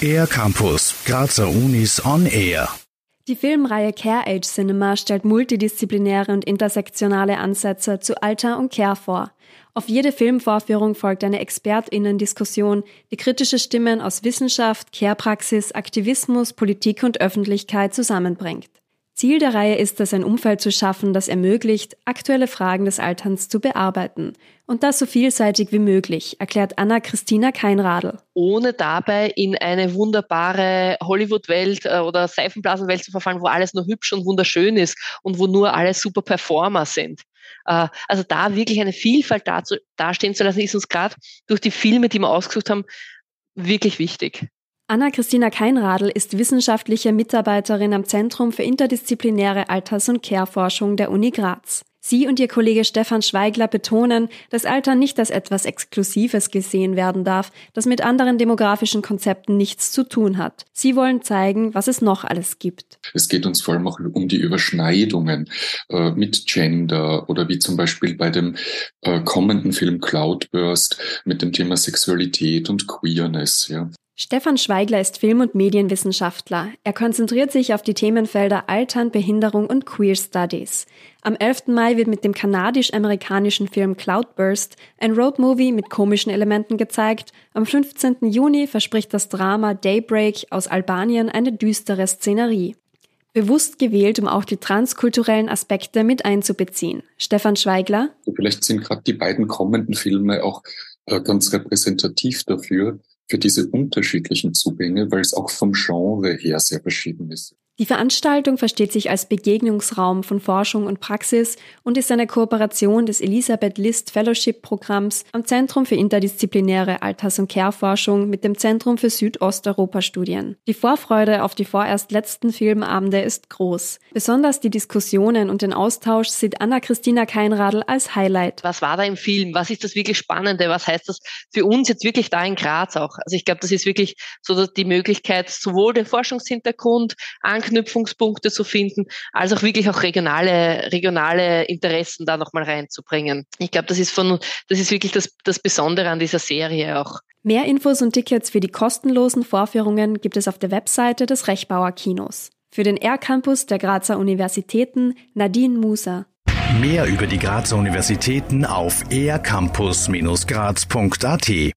Air Campus, Grazer Unis on Air. Die Filmreihe Care Age Cinema stellt multidisziplinäre und intersektionale Ansätze zu Alter und Care vor. Auf jede Filmvorführung folgt eine ExpertInnen-Diskussion, die kritische Stimmen aus Wissenschaft, Care-Praxis, Aktivismus, Politik und Öffentlichkeit zusammenbringt. Ziel der Reihe ist es, ein Umfeld zu schaffen, das ermöglicht, aktuelle Fragen des Alterns zu bearbeiten. Und das so vielseitig wie möglich, erklärt Anna-Christina Keinradl. Ohne dabei in eine wunderbare Hollywood-Welt äh, oder Seifenblasenwelt zu verfallen, wo alles nur hübsch und wunderschön ist und wo nur alle super Performer sind. Äh, also da wirklich eine Vielfalt dazu, dastehen zu lassen, ist uns gerade durch die Filme, die wir ausgesucht haben, wirklich wichtig. Anna-Christina Keinradl ist wissenschaftliche Mitarbeiterin am Zentrum für interdisziplinäre Alters- und Care-Forschung der Uni Graz. Sie und ihr Kollege Stefan Schweigler betonen, dass Alter nicht als etwas Exklusives gesehen werden darf, das mit anderen demografischen Konzepten nichts zu tun hat. Sie wollen zeigen, was es noch alles gibt. Es geht uns vor allem auch um die Überschneidungen äh, mit Gender oder wie zum Beispiel bei dem äh, kommenden Film Cloudburst mit dem Thema Sexualität und Queerness. Ja. Stefan Schweigler ist Film- und Medienwissenschaftler. Er konzentriert sich auf die Themenfelder Altern, Behinderung und Queer Studies. Am 11. Mai wird mit dem kanadisch-amerikanischen Film Cloudburst ein Roadmovie mit komischen Elementen gezeigt. Am 15. Juni verspricht das Drama Daybreak aus Albanien eine düstere Szenerie. Bewusst gewählt, um auch die transkulturellen Aspekte mit einzubeziehen. Stefan Schweigler. Vielleicht sind gerade die beiden kommenden Filme auch äh, ganz repräsentativ dafür, für diese unterschiedlichen Zugänge, weil es auch vom Genre her sehr verschieden ist. Die Veranstaltung versteht sich als Begegnungsraum von Forschung und Praxis und ist eine Kooperation des Elisabeth List Fellowship Programms am Zentrum für interdisziplinäre Alters- und Care-Forschung mit dem Zentrum für Südosteuropa-Studien. Die Vorfreude auf die vorerst letzten Filmabende ist groß. Besonders die Diskussionen und den Austausch sieht Anna-Christina Keinradl als Highlight. Was war da im Film? Was ist das wirklich Spannende? Was heißt das für uns jetzt wirklich da in Graz auch? Also ich glaube, das ist wirklich so die Möglichkeit, sowohl den Forschungshintergrund, Anknüpfungspunkte zu finden, als auch wirklich auch regionale, regionale Interessen da nochmal reinzubringen. Ich glaube, das ist von, das ist wirklich das, das Besondere an dieser Serie auch. Mehr Infos und Tickets für die kostenlosen Vorführungen gibt es auf der Webseite des Rechbauer Kinos. Für den R-Campus der Grazer Universitäten Nadine Muser. Mehr über die Grazer Universitäten auf ercampus-graz.at